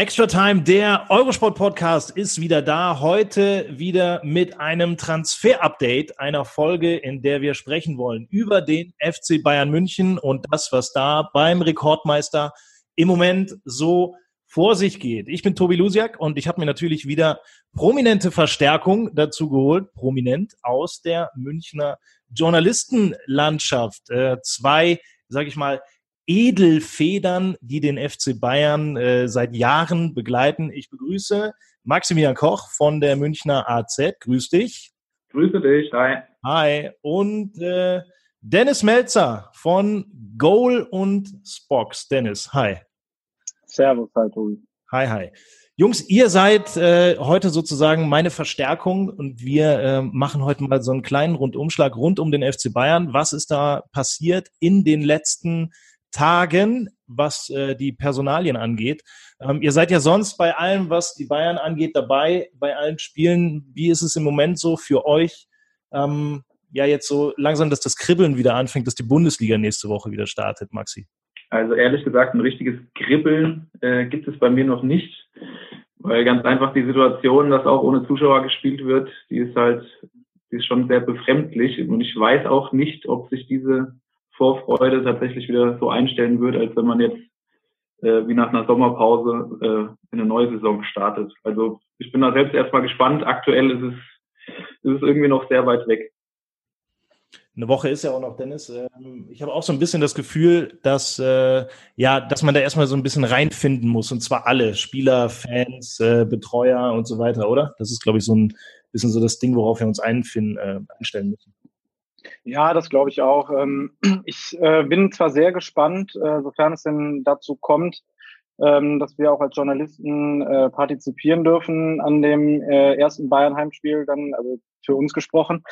Extra Time, der Eurosport Podcast ist wieder da. Heute wieder mit einem Transfer-Update, einer Folge, in der wir sprechen wollen über den FC Bayern München und das, was da beim Rekordmeister im Moment so vor sich geht. Ich bin Tobi Lusiak und ich habe mir natürlich wieder prominente Verstärkung dazu geholt, prominent aus der Münchner Journalistenlandschaft. Äh, zwei, sage ich mal, Edelfedern, die den FC Bayern äh, seit Jahren begleiten. Ich begrüße Maximilian Koch von der Münchner AZ. Grüß dich. Grüße dich. Hi. Hi. Und äh, Dennis Melzer von Goal und Spox. Dennis, hi. Servus, hi Tobi. Hi, hi. Jungs, ihr seid äh, heute sozusagen meine Verstärkung und wir äh, machen heute mal so einen kleinen Rundumschlag rund um den FC Bayern. Was ist da passiert in den letzten Tagen, was äh, die Personalien angeht. Ähm, ihr seid ja sonst bei allem, was die Bayern angeht, dabei, bei allen Spielen. Wie ist es im Moment so für euch? Ähm, ja, jetzt so langsam, dass das Kribbeln wieder anfängt, dass die Bundesliga nächste Woche wieder startet, Maxi. Also ehrlich gesagt, ein richtiges Kribbeln äh, gibt es bei mir noch nicht, weil ganz einfach die Situation, dass auch ohne Zuschauer gespielt wird, die ist halt, die ist schon sehr befremdlich und ich weiß auch nicht, ob sich diese Vorfreude tatsächlich wieder so einstellen wird, als wenn man jetzt äh, wie nach einer Sommerpause äh, in eine neue Saison startet. Also ich bin da selbst erstmal gespannt. Aktuell ist es, ist es irgendwie noch sehr weit weg. Eine Woche ist ja auch noch, Dennis. Ähm, ich habe auch so ein bisschen das Gefühl, dass äh, ja, dass man da erstmal so ein bisschen reinfinden muss und zwar alle Spieler, Fans, äh, Betreuer und so weiter, oder? Das ist, glaube ich, so ein bisschen so das Ding, worauf wir uns äh, einstellen müssen. Ja, das glaube ich auch. Ähm, ich äh, bin zwar sehr gespannt, äh, sofern es denn dazu kommt, ähm, dass wir auch als Journalisten äh, partizipieren dürfen an dem ersten Bayern-Heimspiel, dann also für uns gesprochen.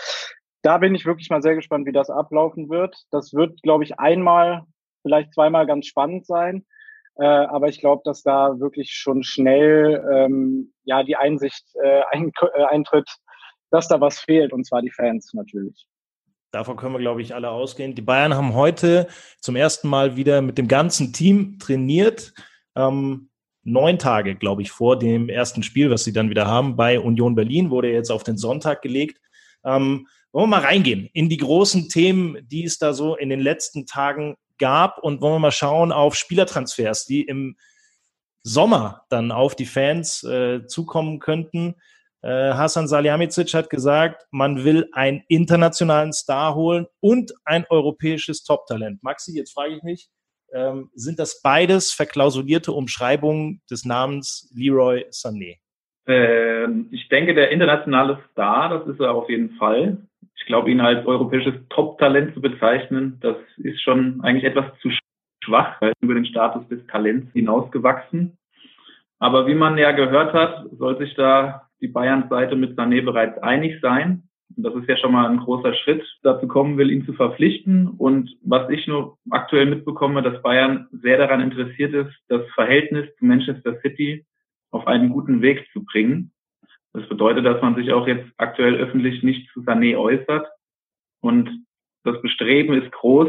Da bin ich wirklich mal sehr gespannt, wie das ablaufen wird. Das wird, glaube ich, einmal, vielleicht zweimal ganz spannend sein. aber ich glaube, dass da wirklich schon schnell ähm, ja die Einsicht eintritt, dass da was fehlt, und zwar die Fans natürlich. Davon können wir, glaube ich, alle ausgehen. Die Bayern haben heute zum ersten Mal wieder mit dem ganzen Team trainiert. Ähm, neun Tage, glaube ich, vor dem ersten Spiel, was sie dann wieder haben bei Union Berlin, wurde jetzt auf den Sonntag gelegt. Ähm, wollen wir mal reingehen in die großen Themen, die es da so in den letzten Tagen gab und wollen wir mal schauen auf Spielertransfers, die im Sommer dann auf die Fans äh, zukommen könnten. Äh, Hasan Salihamidzic hat gesagt, man will einen internationalen Star holen und ein europäisches Top-Talent. Maxi, jetzt frage ich mich, ähm, sind das beides verklausulierte Umschreibungen des Namens Leroy Sané? Ähm, ich denke, der internationale Star, das ist er auf jeden Fall. Ich glaube, ihn als europäisches Top-Talent zu bezeichnen, das ist schon eigentlich etwas zu schwach, weil über den Status des Talents hinausgewachsen. Aber wie man ja gehört hat, soll sich da die Bayern-Seite mit Sané bereits einig sein. Und das ist ja schon mal ein großer Schritt. Dazu kommen will, ihn zu verpflichten. Und was ich nur aktuell mitbekomme, dass Bayern sehr daran interessiert ist, das Verhältnis zu Manchester City auf einen guten Weg zu bringen. Das bedeutet, dass man sich auch jetzt aktuell öffentlich nicht zu Sané äußert. Und das Bestreben ist groß,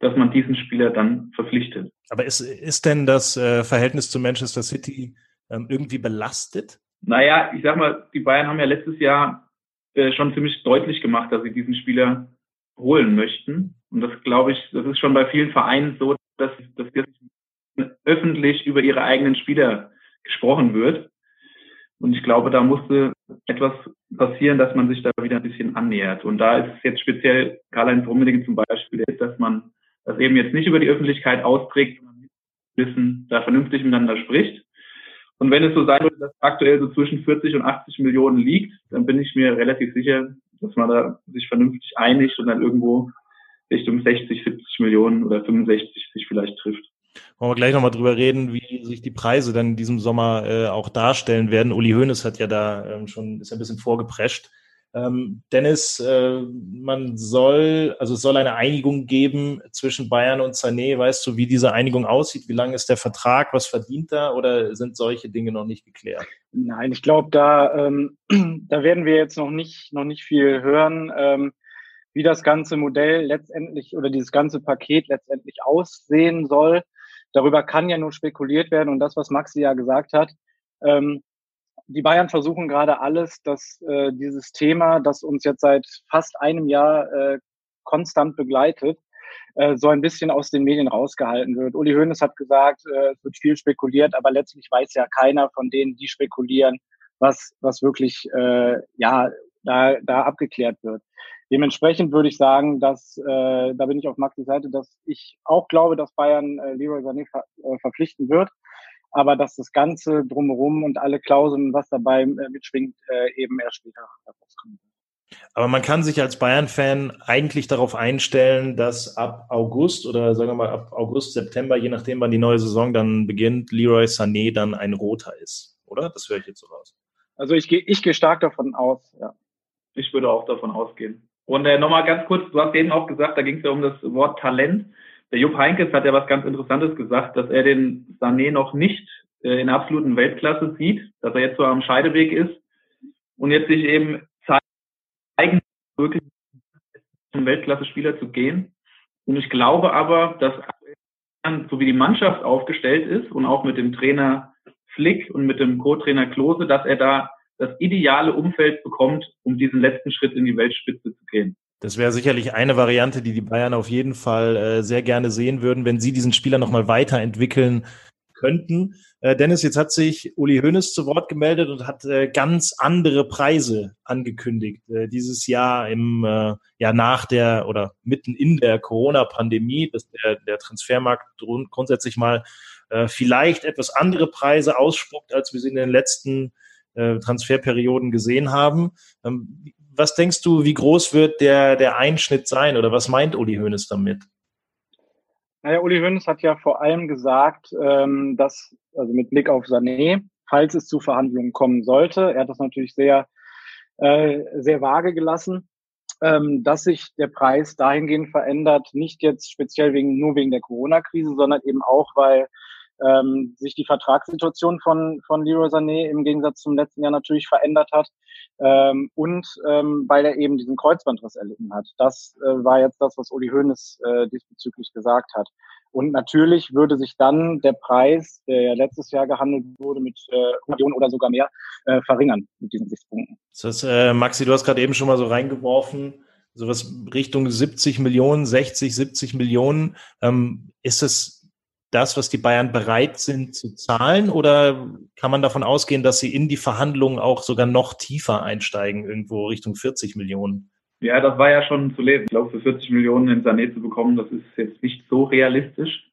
dass man diesen Spieler dann verpflichtet. Aber ist, ist denn das äh, Verhältnis zu Manchester City ähm, irgendwie belastet? Naja, ich sag mal, die Bayern haben ja letztes Jahr äh, schon ziemlich deutlich gemacht, dass sie diesen Spieler holen möchten. Und das glaube ich, das ist schon bei vielen Vereinen so, dass, dass jetzt öffentlich über ihre eigenen Spieler gesprochen wird. Und ich glaube, da musste etwas passieren, dass man sich da wieder ein bisschen annähert. Und da ist es jetzt speziell Karl-Heinz Rummenigge zum Beispiel, dass man das eben jetzt nicht über die Öffentlichkeit austrägt, sondern wissen, da vernünftig miteinander spricht. Und wenn es so sein würde, dass aktuell so zwischen 40 und 80 Millionen liegt, dann bin ich mir relativ sicher, dass man da sich vernünftig einigt und dann irgendwo Richtung 60, 70 Millionen oder 65 sich vielleicht trifft. Wollen wir gleich nochmal drüber reden, wie sich die Preise dann in diesem Sommer äh, auch darstellen werden. Uli Hoeneß hat ja da ähm, schon, ist ein bisschen vorgeprescht. Ähm, Dennis, äh, man soll, also es soll eine Einigung geben zwischen Bayern und Sané. Weißt du, wie diese Einigung aussieht? Wie lang ist der Vertrag? Was verdient er? Oder sind solche Dinge noch nicht geklärt? Nein, ich glaube, da, ähm, da werden wir jetzt noch nicht, noch nicht viel hören, ähm, wie das ganze Modell letztendlich oder dieses ganze Paket letztendlich aussehen soll. Darüber kann ja nur spekuliert werden. Und das, was Maxi ja gesagt hat, ähm, die Bayern versuchen gerade alles, dass äh, dieses Thema, das uns jetzt seit fast einem Jahr äh, konstant begleitet, äh, so ein bisschen aus den Medien rausgehalten wird. Uli Hoeneß hat gesagt, äh, es wird viel spekuliert, aber letztlich weiß ja keiner von denen, die spekulieren, was, was wirklich äh, ja da, da abgeklärt wird. Dementsprechend würde ich sagen, dass äh, da bin ich auf Maxis Seite, dass ich auch glaube, dass Bayern äh, Leroy Sané ver, äh, verpflichten wird aber dass das Ganze drumherum und alle Klauseln, was dabei äh, mitschwingt, äh, eben erst später herauskommen. Aber man kann sich als Bayern-Fan eigentlich darauf einstellen, dass ab August oder sagen wir mal ab August, September, je nachdem, wann die neue Saison dann beginnt, Leroy Sané dann ein Roter ist, oder? Das höre ich jetzt so raus. Also ich gehe ich gehe stark davon aus, ja. Ich würde auch davon ausgehen. Und äh, nochmal ganz kurz, du hast eben auch gesagt, da ging es ja um das Wort Talent. Der Jupp Heinkes hat ja was ganz Interessantes gesagt, dass er den Sané noch nicht äh, in absoluten Weltklasse sieht, dass er jetzt so am Scheideweg ist und jetzt sich eben zeigen, wirklich zum Weltklasse-Spieler zu gehen. Und ich glaube aber, dass so wie die Mannschaft aufgestellt ist und auch mit dem Trainer Flick und mit dem Co-Trainer Klose, dass er da das ideale Umfeld bekommt, um diesen letzten Schritt in die Weltspitze zu gehen. Das wäre sicherlich eine Variante, die die Bayern auf jeden Fall äh, sehr gerne sehen würden, wenn sie diesen Spieler nochmal weiterentwickeln könnten. Äh, Dennis, jetzt hat sich Uli Hoeneß zu Wort gemeldet und hat äh, ganz andere Preise angekündigt. Äh, dieses Jahr im äh, ja nach der oder mitten in der Corona-Pandemie, dass der, der Transfermarkt grundsätzlich mal äh, vielleicht etwas andere Preise ausspuckt, als wir sie in den letzten äh, Transferperioden gesehen haben. Ähm, was denkst du, wie groß wird der, der Einschnitt sein oder was meint Uli Hoeneß damit? Naja, Uli Hoeneß hat ja vor allem gesagt, ähm, dass, also mit Blick auf Sané, falls es zu Verhandlungen kommen sollte, er hat das natürlich sehr, äh, sehr vage gelassen, ähm, dass sich der Preis dahingehend verändert, nicht jetzt speziell wegen, nur wegen der Corona-Krise, sondern eben auch, weil ähm, sich die Vertragssituation von, von Leroy Sané im Gegensatz zum letzten Jahr natürlich verändert hat ähm, und ähm, weil er eben diesen Kreuzbandriss erlitten hat. Das äh, war jetzt das, was Uli Hoeneß äh, diesbezüglich gesagt hat. Und natürlich würde sich dann der Preis, der ja letztes Jahr gehandelt wurde, mit äh, Millionen oder sogar mehr, äh, verringern mit diesen Sichtpunkten. Das heißt, äh, Maxi, du hast gerade eben schon mal so reingeworfen, sowas Richtung 70 Millionen, 60, 70 Millionen. Ähm, ist es das, was die Bayern bereit sind zu zahlen? Oder kann man davon ausgehen, dass sie in die Verhandlungen auch sogar noch tiefer einsteigen, irgendwo Richtung 40 Millionen? Ja, das war ja schon zu lesen. Ich glaube, für 40 Millionen in Sané zu bekommen, das ist jetzt nicht so realistisch.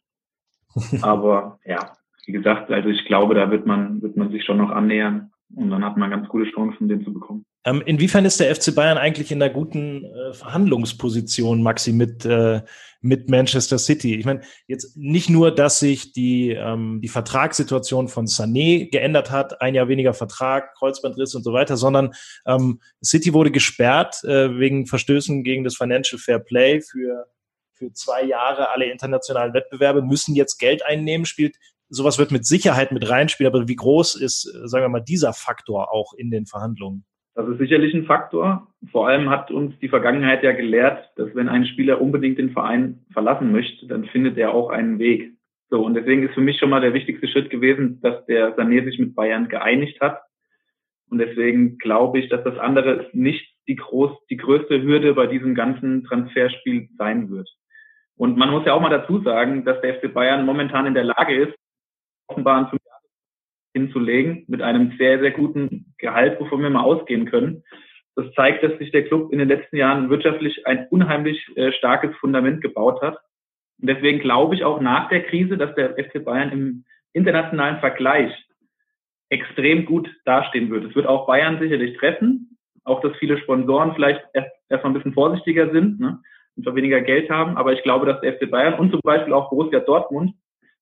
Aber ja, wie gesagt, also ich glaube, da wird man, wird man sich schon noch annähern. Und dann hat man ganz gute Chancen, den zu bekommen. Ähm, inwiefern ist der FC Bayern eigentlich in einer guten äh, Verhandlungsposition, Maxi, mit, äh, mit Manchester City? Ich meine, jetzt nicht nur, dass sich die, ähm, die Vertragssituation von Sané geändert hat, ein Jahr weniger Vertrag, Kreuzbandriss und so weiter, sondern ähm, City wurde gesperrt äh, wegen Verstößen gegen das Financial Fair Play für für zwei Jahre alle internationalen Wettbewerbe, müssen jetzt Geld einnehmen, spielt sowas wird mit Sicherheit mit reinspielen, aber wie groß ist, sagen wir mal, dieser Faktor auch in den Verhandlungen? Das ist sicherlich ein Faktor. Vor allem hat uns die Vergangenheit ja gelehrt, dass wenn ein Spieler unbedingt den Verein verlassen möchte, dann findet er auch einen Weg. So, und deswegen ist für mich schon mal der wichtigste Schritt gewesen, dass der Sané sich mit Bayern geeinigt hat. Und deswegen glaube ich, dass das andere nicht die groß, die größte Hürde bei diesem ganzen Transferspiel sein wird. Und man muss ja auch mal dazu sagen, dass der FC Bayern momentan in der Lage ist, offenbar einen hinzulegen mit einem sehr, sehr guten Gehalt, wovon wir mal ausgehen können. Das zeigt, dass sich der Club in den letzten Jahren wirtschaftlich ein unheimlich äh, starkes Fundament gebaut hat. Und deswegen glaube ich auch nach der Krise, dass der FC Bayern im internationalen Vergleich extrem gut dastehen wird. Es wird auch Bayern sicherlich treffen, auch dass viele Sponsoren vielleicht erst, erstmal ein bisschen vorsichtiger sind ne, und zwar weniger Geld haben, aber ich glaube, dass der FC Bayern und zum Beispiel auch Borussia Dortmund,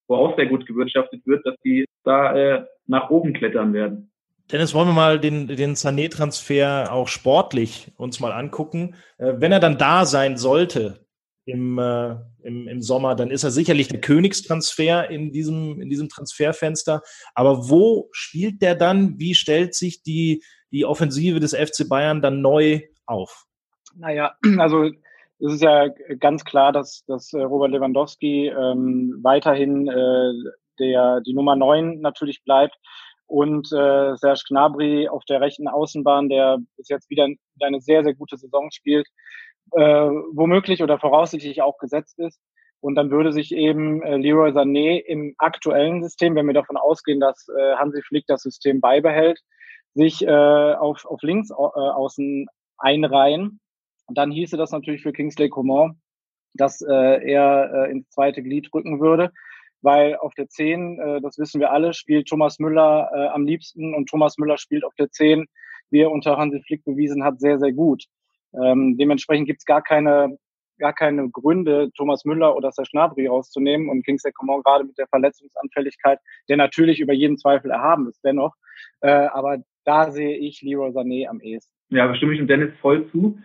wo auch sehr gut gewirtschaftet wird, dass die da äh, nach oben klettern werden. Dennis, wollen wir mal den, den Sané-Transfer auch sportlich uns mal angucken. Äh, wenn er dann da sein sollte im, äh, im, im Sommer, dann ist er sicherlich der Königstransfer in diesem, in diesem Transferfenster. Aber wo spielt der dann? Wie stellt sich die, die Offensive des FC Bayern dann neu auf? Naja, also es ist ja ganz klar, dass, dass äh, Robert Lewandowski ähm, weiterhin äh, der, die Nummer neun natürlich bleibt und äh, Serge Gnabry auf der rechten Außenbahn, der bis jetzt wieder eine sehr, sehr gute Saison spielt, äh, womöglich oder voraussichtlich auch gesetzt ist. Und dann würde sich eben äh, Leroy Sané im aktuellen System, wenn wir davon ausgehen, dass äh, Hansi Flick das System beibehält, sich äh, auf, auf links äh, außen einreihen. Und dann hieße das natürlich für Kingsley Coman, dass äh, er äh, ins zweite Glied rücken würde weil auf der 10, äh, das wissen wir alle, spielt Thomas Müller äh, am liebsten und Thomas Müller spielt auf der 10, wie er unter Hansi Flick bewiesen hat, sehr, sehr gut. Ähm, dementsprechend gibt's gar keine gar keine Gründe, Thomas Müller oder Gnabry rauszunehmen und Kingsley Coman gerade mit der Verletzungsanfälligkeit, der natürlich über jeden Zweifel erhaben ist dennoch. Äh, aber da sehe ich Leroy Sané am ehesten. Ja, da stimme ich dem Dennis voll zu.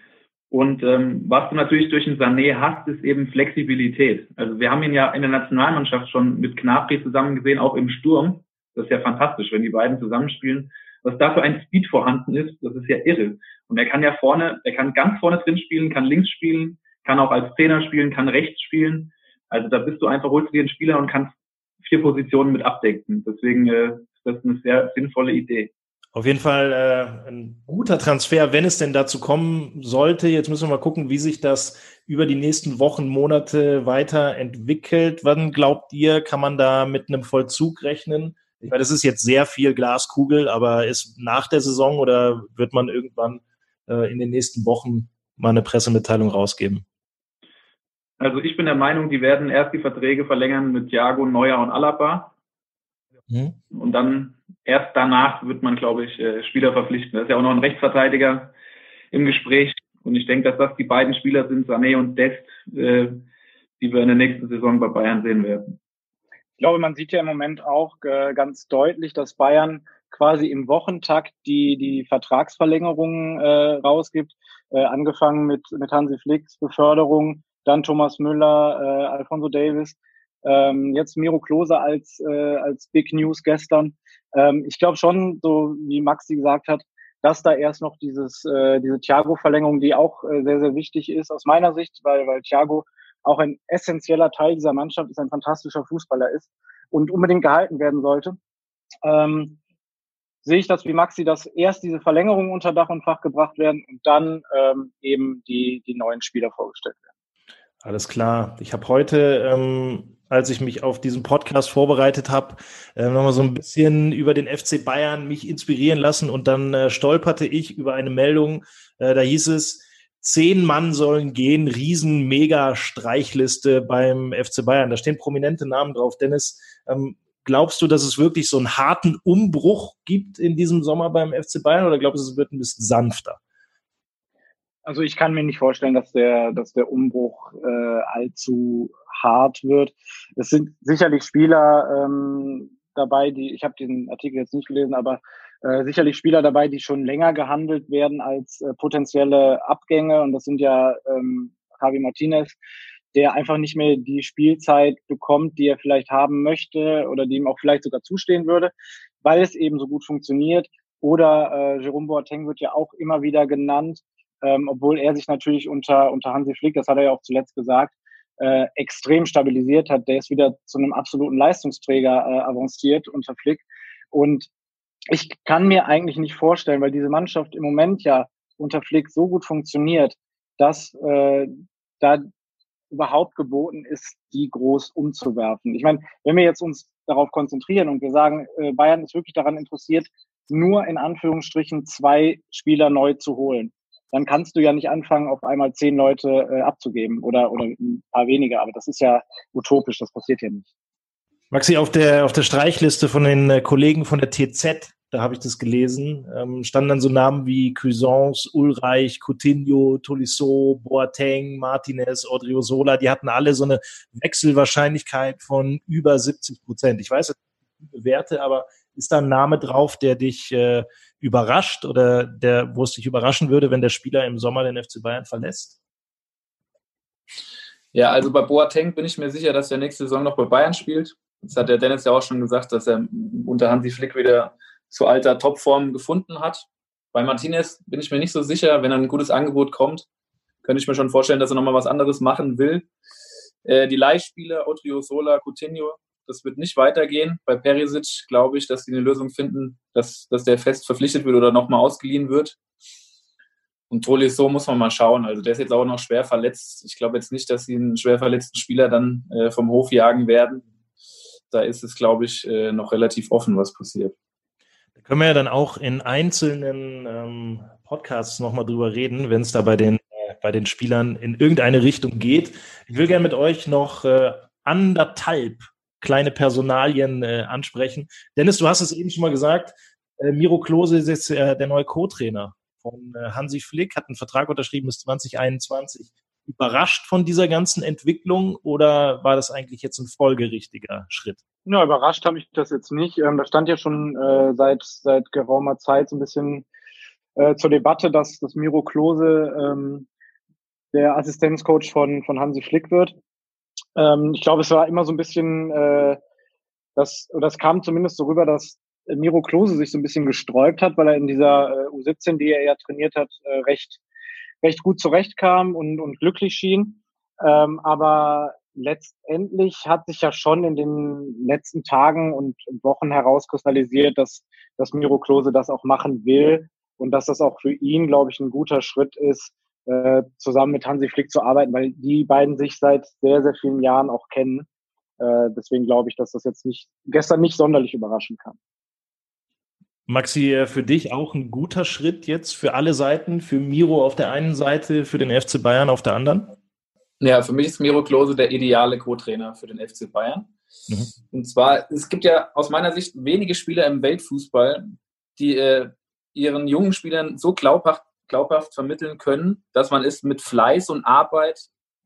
Und ähm, was du natürlich durch den Sané hast, ist eben Flexibilität. Also wir haben ihn ja in der Nationalmannschaft schon mit Knapri zusammen gesehen, auch im Sturm. Das ist ja fantastisch, wenn die beiden zusammenspielen. Was da für ein Speed vorhanden ist, das ist ja irre. Und er kann ja vorne, er kann ganz vorne drin spielen, kann links spielen, kann auch als Trainer spielen, kann rechts spielen. Also da bist du einfach, holst du dir einen Spieler und kannst vier Positionen mit abdecken. Deswegen äh, ist das eine sehr sinnvolle Idee. Auf jeden Fall äh, ein guter Transfer, wenn es denn dazu kommen sollte. Jetzt müssen wir mal gucken, wie sich das über die nächsten Wochen, Monate weiterentwickelt. Wann glaubt ihr, kann man da mit einem Vollzug rechnen? Ich meine, das ist jetzt sehr viel Glaskugel, aber ist nach der Saison oder wird man irgendwann äh, in den nächsten Wochen mal eine Pressemitteilung rausgeben? Also ich bin der Meinung, die werden erst die Verträge verlängern mit Thiago, Neuer und Alaba. Mhm. Und dann erst danach wird man, glaube ich, äh, Spieler verpflichten. Da ist ja auch noch ein Rechtsverteidiger im Gespräch. Und ich denke, dass das die beiden Spieler sind, Sané und Dest, äh, die wir in der nächsten Saison bei Bayern sehen werden. Ich glaube, man sieht ja im Moment auch äh, ganz deutlich, dass Bayern quasi im Wochentakt die, die Vertragsverlängerungen äh, rausgibt, äh, angefangen mit, mit Hansi Flicks Beförderung, dann Thomas Müller, äh, Alfonso Davis, ähm, jetzt Miro Klose als, äh, als Big News gestern. Ähm, ich glaube schon, so wie Maxi gesagt hat, dass da erst noch dieses, äh, diese Thiago-Verlängerung, die auch äh, sehr, sehr wichtig ist aus meiner Sicht, weil, weil Thiago auch ein essentieller Teil dieser Mannschaft ist, ein fantastischer Fußballer ist und unbedingt gehalten werden sollte. Ähm, sehe ich das wie Maxi, dass erst diese Verlängerungen unter Dach und Fach gebracht werden und dann ähm, eben die, die neuen Spieler vorgestellt werden. Alles klar. Ich habe heute ähm, als ich mich auf diesen Podcast vorbereitet habe, äh, nochmal so ein bisschen über den FC Bayern mich inspirieren lassen und dann äh, stolperte ich über eine Meldung, äh, da hieß es, zehn Mann sollen gehen, riesen mega Streichliste beim FC Bayern. Da stehen prominente Namen drauf. Dennis, ähm, glaubst du, dass es wirklich so einen harten Umbruch gibt in diesem Sommer beim FC Bayern oder glaubst du, es wird ein bisschen sanfter? Also ich kann mir nicht vorstellen, dass der, dass der Umbruch äh, allzu hart wird. Es sind sicherlich Spieler ähm, dabei, die, ich habe den Artikel jetzt nicht gelesen, aber äh, sicherlich Spieler dabei, die schon länger gehandelt werden als äh, potenzielle Abgänge. Und das sind ja ähm, Javi Martinez, der einfach nicht mehr die Spielzeit bekommt, die er vielleicht haben möchte oder die ihm auch vielleicht sogar zustehen würde, weil es eben so gut funktioniert. Oder äh, Jerome Boateng wird ja auch immer wieder genannt, ähm, obwohl er sich natürlich unter, unter Hansi Flick, das hat er ja auch zuletzt gesagt, äh, extrem stabilisiert hat. Der ist wieder zu einem absoluten Leistungsträger äh, avanciert unter Flick. Und ich kann mir eigentlich nicht vorstellen, weil diese Mannschaft im Moment ja unter Flick so gut funktioniert, dass äh, da überhaupt geboten ist, die groß umzuwerfen. Ich meine, wenn wir jetzt uns darauf konzentrieren und wir sagen, äh, Bayern ist wirklich daran interessiert, nur in Anführungsstrichen zwei Spieler neu zu holen, dann kannst du ja nicht anfangen, auf einmal zehn Leute äh, abzugeben oder, oder ein paar weniger. Aber das ist ja utopisch, das passiert ja nicht. Maxi, auf der, auf der Streichliste von den äh, Kollegen von der TZ, da habe ich das gelesen, ähm, standen dann so Namen wie Cuisance, Ulreich, Coutinho, Tolisso, Boateng, Martinez, Odriozola, die hatten alle so eine Wechselwahrscheinlichkeit von über 70 Prozent. Ich weiß nicht, Werte, aber ist da ein Name drauf, der dich äh, überrascht oder der, wo es dich überraschen würde, wenn der Spieler im Sommer den FC Bayern verlässt? Ja, also bei Boateng bin ich mir sicher, dass er nächste Saison noch bei Bayern spielt. Das hat der Dennis ja auch schon gesagt, dass er unter Hansi Flick wieder zu alter Topform gefunden hat. Bei Martinez bin ich mir nicht so sicher. Wenn ein gutes Angebot kommt, könnte ich mir schon vorstellen, dass er nochmal was anderes machen will. Äh, die Leihspiele, Otrio Sola, Coutinho, das wird nicht weitergehen. Bei Perisic glaube ich, dass sie eine Lösung finden, dass, dass der fest verpflichtet wird oder nochmal ausgeliehen wird. Und Tolisso muss man mal schauen. Also der ist jetzt auch noch schwer verletzt. Ich glaube jetzt nicht, dass sie einen schwer verletzten Spieler dann äh, vom Hof jagen werden da ist es, glaube ich, äh, noch relativ offen, was passiert. Da können wir ja dann auch in einzelnen ähm, Podcasts nochmal drüber reden, wenn es da bei den, äh, bei den Spielern in irgendeine Richtung geht. Ich will gerne mit euch noch äh, anderthalb kleine Personalien äh, ansprechen. Dennis, du hast es eben schon mal gesagt, äh, Miro Klose ist jetzt äh, der neue Co-Trainer von äh, Hansi Flick, hat einen Vertrag unterschrieben bis 2021 überrascht von dieser ganzen Entwicklung oder war das eigentlich jetzt ein folgerichtiger Schritt? Ja, überrascht habe ich das jetzt nicht. Ähm, da stand ja schon äh, seit, seit geraumer Zeit so ein bisschen äh, zur Debatte, dass, dass Miro Klose ähm, der Assistenzcoach von, von Hansi Flick wird. Ähm, ich glaube, es war immer so ein bisschen, äh, das, oder es kam zumindest so rüber, dass Miro Klose sich so ein bisschen gesträubt hat, weil er in dieser äh, U17, die er ja trainiert hat, äh, recht recht gut zurechtkam und, und glücklich schien. Ähm, aber letztendlich hat sich ja schon in den letzten Tagen und Wochen herauskristallisiert, dass, dass Miro Klose das auch machen will und dass das auch für ihn, glaube ich, ein guter Schritt ist, äh, zusammen mit Hansi Flick zu arbeiten, weil die beiden sich seit sehr, sehr vielen Jahren auch kennen. Äh, deswegen glaube ich, dass das jetzt nicht gestern nicht sonderlich überraschen kann. Maxi, äh, für dich auch ein guter Schritt jetzt für alle Seiten, für Miro auf der einen Seite, für den FC Bayern auf der anderen? Ja, für mich ist Miro Klose der ideale Co-Trainer für den FC Bayern. Mhm. Und zwar, es gibt ja aus meiner Sicht wenige Spieler im Weltfußball, die äh, ihren jungen Spielern so glaubhaft, glaubhaft vermitteln können, dass man es mit Fleiß und Arbeit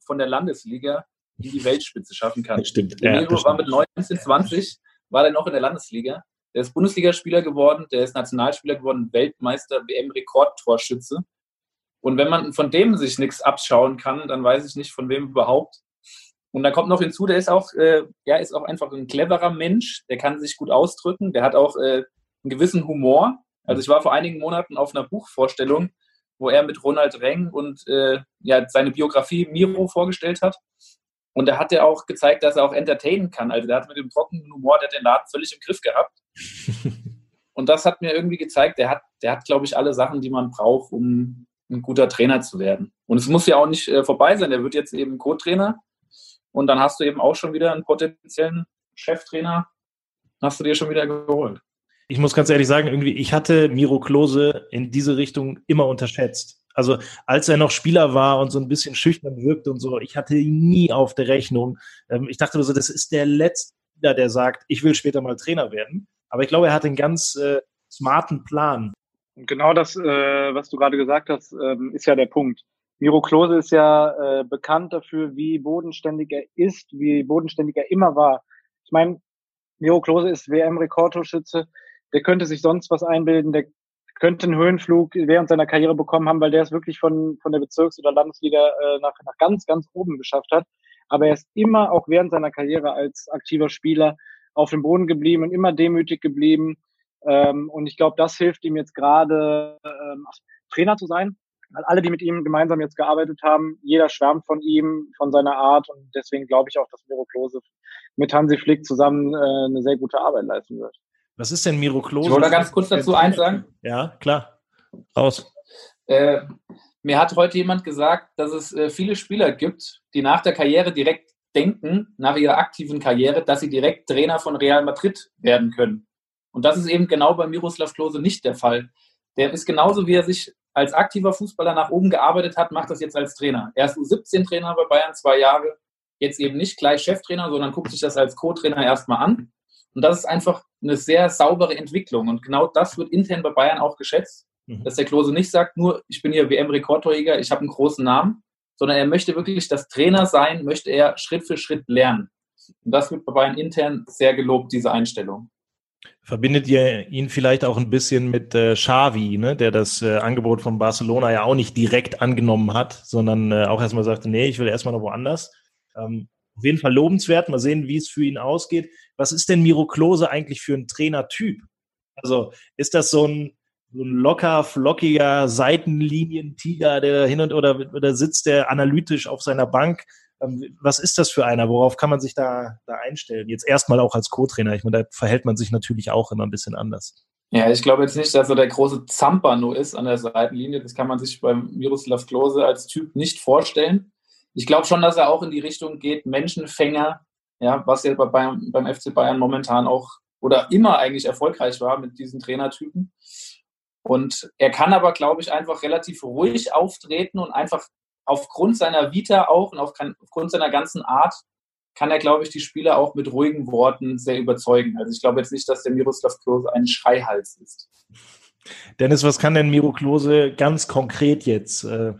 von der Landesliga in die Weltspitze schaffen kann. Das stimmt. Ja, Miro war mit 19, 20, war er noch in der Landesliga der ist Bundesligaspieler geworden, der ist Nationalspieler geworden, Weltmeister, WM-Rekordtorschütze. Und wenn man von dem sich nichts abschauen kann, dann weiß ich nicht, von wem überhaupt. Und da kommt noch hinzu, der ist auch, äh, er ist auch einfach ein cleverer Mensch, der kann sich gut ausdrücken, der hat auch äh, einen gewissen Humor. Also ich war vor einigen Monaten auf einer Buchvorstellung, wo er mit Ronald Reng und äh, ja, seine Biografie Miro vorgestellt hat. Und da hat er auch gezeigt, dass er auch entertainen kann. Also der hat mit dem trockenen Humor, der den Laden völlig im Griff gehabt. Und das hat mir irgendwie gezeigt, der hat, der hat, glaube ich, alle Sachen, die man braucht, um ein guter Trainer zu werden. Und es muss ja auch nicht äh, vorbei sein. Der wird jetzt eben Co-Trainer. Und dann hast du eben auch schon wieder einen potenziellen Cheftrainer, hast du dir schon wieder geholt. Ich muss ganz ehrlich sagen, irgendwie, ich hatte Miro Klose in diese Richtung immer unterschätzt. Also als er noch Spieler war und so ein bisschen schüchtern wirkte und so, ich hatte ihn nie auf der Rechnung. Ähm, ich dachte so, das ist der letzte Spieler, der sagt, ich will später mal Trainer werden. Aber ich glaube, er hat einen ganz äh, smarten Plan. Und genau das, äh, was du gerade gesagt hast, ähm, ist ja der Punkt. Miro Klose ist ja äh, bekannt dafür, wie bodenständig er ist, wie bodenständig er immer war. Ich meine, Miro Klose ist WM-Rekordtorschütze. Der könnte sich sonst was einbilden. Der könnte einen Höhenflug während seiner Karriere bekommen haben, weil der es wirklich von, von der Bezirks- oder Landesliga äh, nach, nach ganz, ganz oben geschafft hat. Aber er ist immer auch während seiner Karriere als aktiver Spieler auf dem Boden geblieben und immer demütig geblieben. Ähm, und ich glaube, das hilft ihm jetzt gerade, ähm, Trainer zu sein. Weil alle, die mit ihm gemeinsam jetzt gearbeitet haben, jeder schwärmt von ihm, von seiner Art. Und deswegen glaube ich auch, dass Miro Klose mit Hansi Flick zusammen äh, eine sehr gute Arbeit leisten wird. Was ist denn Miro Klose? Ich wollte ganz kurz dazu eins sagen. Ja, klar. Raus. Äh, mir hat heute jemand gesagt, dass es äh, viele Spieler gibt, die nach der Karriere direkt denken, nach ihrer aktiven Karriere, dass sie direkt Trainer von Real Madrid werden können. Und das ist eben genau bei Miroslav Klose nicht der Fall. Der ist genauso, wie er sich als aktiver Fußballer nach oben gearbeitet hat, macht das jetzt als Trainer. Er ist U17-Trainer bei Bayern zwei Jahre jetzt eben nicht gleich Cheftrainer, sondern guckt sich das als Co-Trainer erstmal an. Und das ist einfach eine sehr saubere Entwicklung. Und genau das wird intern bei Bayern auch geschätzt, mhm. dass der Klose nicht sagt, nur ich bin hier WM-Rekordtorjäger, ich habe einen großen Namen, sondern er möchte wirklich das Trainer sein, möchte er Schritt für Schritt lernen. Und das wird bei Bayern intern sehr gelobt, diese Einstellung. Verbindet ihr ihn vielleicht auch ein bisschen mit äh, Xavi, ne, der das äh, Angebot von Barcelona ja auch nicht direkt angenommen hat, sondern äh, auch erstmal sagte, nee, ich will erstmal noch woanders. Ähm, auf jeden Fall lobenswert. Mal sehen, wie es für ihn ausgeht. Was ist denn Miro Klose eigentlich für ein Trainertyp? Also ist das so ein, so ein locker, flockiger Seitenlinientiger, der hin und oder, oder sitzt der analytisch auf seiner Bank? Ähm, was ist das für einer? Worauf kann man sich da, da einstellen? Jetzt erstmal auch als Co-Trainer. Ich meine, da verhält man sich natürlich auch immer ein bisschen anders. Ja, ich glaube jetzt nicht, dass er der große Zampano ist an der Seitenlinie. Das kann man sich beim Miroslav Klose als Typ nicht vorstellen. Ich glaube schon, dass er auch in die Richtung geht, Menschenfänger, ja, was ja beim, beim FC Bayern momentan auch oder immer eigentlich erfolgreich war mit diesen Trainertypen. Und er kann aber, glaube ich, einfach relativ ruhig auftreten und einfach aufgrund seiner Vita auch und aufgrund seiner ganzen Art kann er, glaube ich, die Spieler auch mit ruhigen Worten sehr überzeugen. Also ich glaube jetzt nicht, dass der Miroslav Klose ein Schreihals ist. Dennis, was kann denn Miro Klose ganz konkret jetzt äh,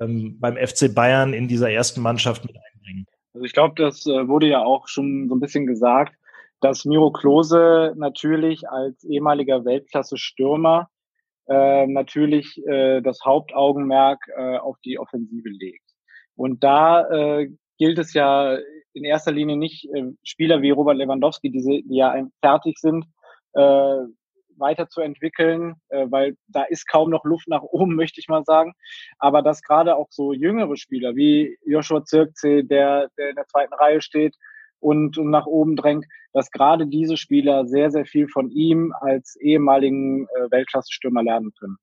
ähm, beim FC Bayern in dieser ersten Mannschaft mit einbringen? Also ich glaube, das äh, wurde ja auch schon so ein bisschen gesagt, dass Miro Klose natürlich als ehemaliger Weltklasse-Stürmer äh, natürlich äh, das Hauptaugenmerk äh, auf die Offensive legt. Und da äh, gilt es ja in erster Linie nicht äh, Spieler wie Robert Lewandowski, die, die ja fertig sind, äh, weiterzuentwickeln, äh, weil da ist kaum noch Luft nach oben, möchte ich mal sagen. Aber dass gerade auch so jüngere Spieler wie Joshua Zirkzee, der, der in der zweiten Reihe steht, und, und nach oben drängt, dass gerade diese Spieler sehr, sehr viel von ihm als ehemaligen äh, Weltklasse-Stürmer lernen können.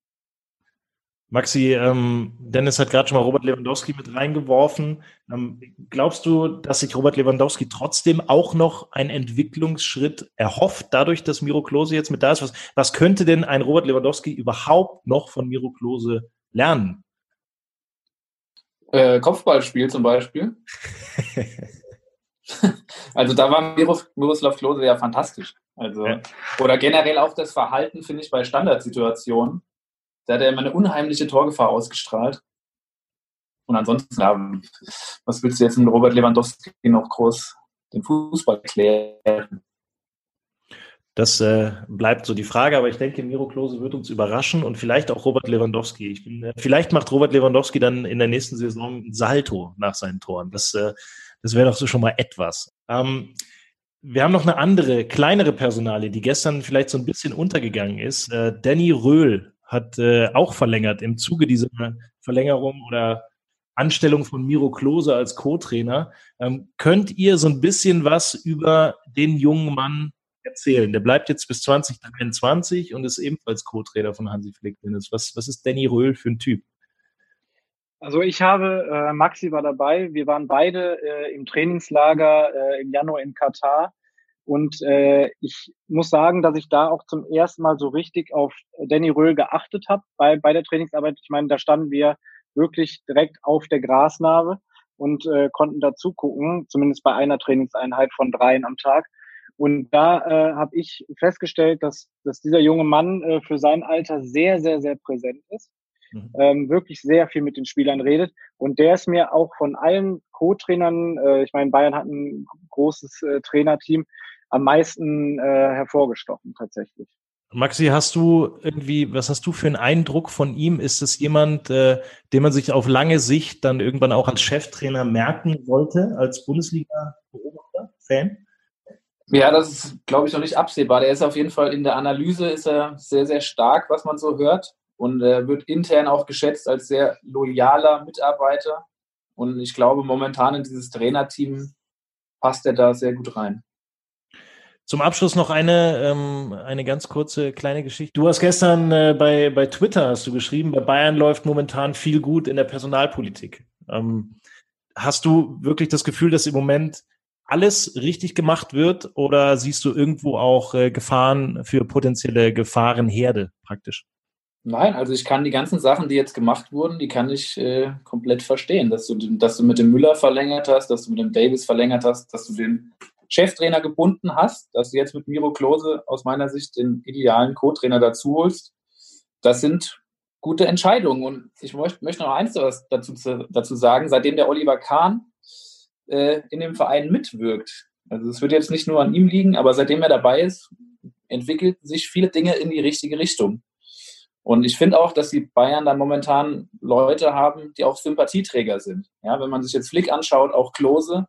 Maxi, ähm, Dennis hat gerade schon mal Robert Lewandowski mit reingeworfen. Ähm, glaubst du, dass sich Robert Lewandowski trotzdem auch noch einen Entwicklungsschritt erhofft, dadurch, dass Miro Klose jetzt mit da ist? Was, was könnte denn ein Robert Lewandowski überhaupt noch von Miro Klose lernen? Äh, Kopfballspiel zum Beispiel. also da war Miroslav Klose ja fantastisch. Also, ja. Oder generell auch das Verhalten, finde ich, bei Standardsituationen. Da hat er immer eine unheimliche Torgefahr ausgestrahlt. Und ansonsten, ja, was willst du jetzt mit Robert Lewandowski noch groß den Fußball erklären? Das äh, bleibt so die Frage, aber ich denke, Miro Klose wird uns überraschen und vielleicht auch Robert Lewandowski. Bin, äh, vielleicht macht Robert Lewandowski dann in der nächsten Saison ein Salto nach seinen Toren. Das äh, das wäre doch so schon mal etwas. Ähm, wir haben noch eine andere, kleinere Personale, die gestern vielleicht so ein bisschen untergegangen ist. Äh, Danny Röhl hat äh, auch verlängert im Zuge dieser Verlängerung oder Anstellung von Miro Klose als Co-Trainer. Ähm, könnt ihr so ein bisschen was über den jungen Mann erzählen? Der bleibt jetzt bis 2023 und ist ebenfalls Co-Trainer von Hansi Flick. Was, was ist Danny Röhl für ein Typ? Also ich habe, äh, Maxi war dabei, wir waren beide äh, im Trainingslager äh, im Januar in Katar und äh, ich muss sagen, dass ich da auch zum ersten Mal so richtig auf Danny Röhl geachtet habe bei, bei der Trainingsarbeit. Ich meine, da standen wir wirklich direkt auf der Grasnarbe und äh, konnten dazu gucken, zumindest bei einer Trainingseinheit von dreien am Tag. Und da äh, habe ich festgestellt, dass, dass dieser junge Mann äh, für sein Alter sehr, sehr, sehr präsent ist mhm. ähm, wirklich sehr viel mit den Spielern redet. Und der ist mir auch von allen Co-Trainern, äh, ich meine, Bayern hat ein großes äh, Trainerteam, am meisten äh, hervorgestochen tatsächlich. Maxi, hast du irgendwie, was hast du für einen Eindruck von ihm? Ist es jemand, äh, den man sich auf lange Sicht dann irgendwann auch als Cheftrainer merken wollte, als Bundesliga-Beobachter, Fan? Ja, das ist, glaube ich, noch nicht absehbar. Der ist auf jeden Fall in der Analyse ist er sehr, sehr stark, was man so hört und er wird intern auch geschätzt als sehr loyaler Mitarbeiter. Und ich glaube, momentan in dieses Trainerteam passt er da sehr gut rein. Zum Abschluss noch eine, ähm, eine ganz kurze kleine Geschichte. Du hast gestern äh, bei, bei Twitter hast du geschrieben, bei Bayern läuft momentan viel gut in der Personalpolitik. Ähm, hast du wirklich das Gefühl, dass im Moment alles richtig gemacht wird oder siehst du irgendwo auch äh, Gefahren für potenzielle Gefahrenherde praktisch? Nein, also ich kann die ganzen Sachen, die jetzt gemacht wurden, die kann ich äh, komplett verstehen. Dass du, dass du mit dem Müller verlängert hast, dass du mit dem Davis verlängert hast, dass du den Cheftrainer gebunden hast, dass du jetzt mit Miro Klose aus meiner Sicht den idealen Co-Trainer dazu holst. Das sind gute Entscheidungen. Und ich möchte, noch eins dazu, dazu sagen, seitdem der Oliver Kahn äh, in dem Verein mitwirkt, also es wird jetzt nicht nur an ihm liegen, aber seitdem er dabei ist, entwickelt sich viele Dinge in die richtige Richtung. Und ich finde auch, dass die Bayern da momentan Leute haben, die auch Sympathieträger sind. Ja, wenn man sich jetzt Flick anschaut, auch Klose,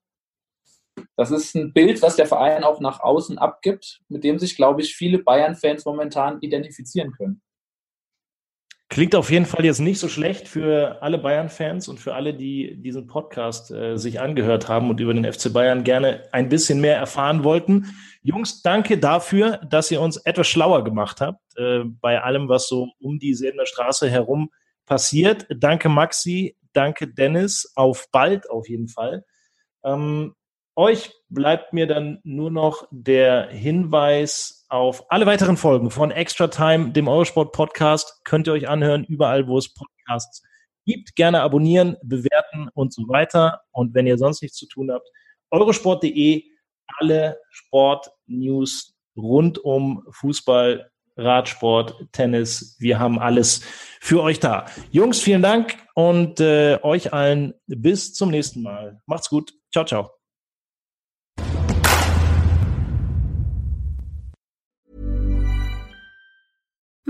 das ist ein Bild, was der Verein auch nach außen abgibt, mit dem sich, glaube ich, viele Bayern-Fans momentan identifizieren können. Klingt auf jeden Fall jetzt nicht so schlecht für alle Bayern-Fans und für alle, die diesen Podcast äh, sich angehört haben und über den FC Bayern gerne ein bisschen mehr erfahren wollten. Jungs, danke dafür, dass ihr uns etwas schlauer gemacht habt äh, bei allem, was so um die Sedener Straße herum passiert. Danke Maxi, danke Dennis, auf bald auf jeden Fall. Ähm, euch bleibt mir dann nur noch der Hinweis auf alle weiteren Folgen von Extra Time, dem Eurosport Podcast. Könnt ihr euch anhören, überall, wo es Podcasts gibt. Gerne abonnieren, bewerten und so weiter. Und wenn ihr sonst nichts zu tun habt, eurosport.de, alle Sport-News rund um Fußball, Radsport, Tennis. Wir haben alles für euch da. Jungs, vielen Dank und äh, euch allen bis zum nächsten Mal. Macht's gut. Ciao, ciao.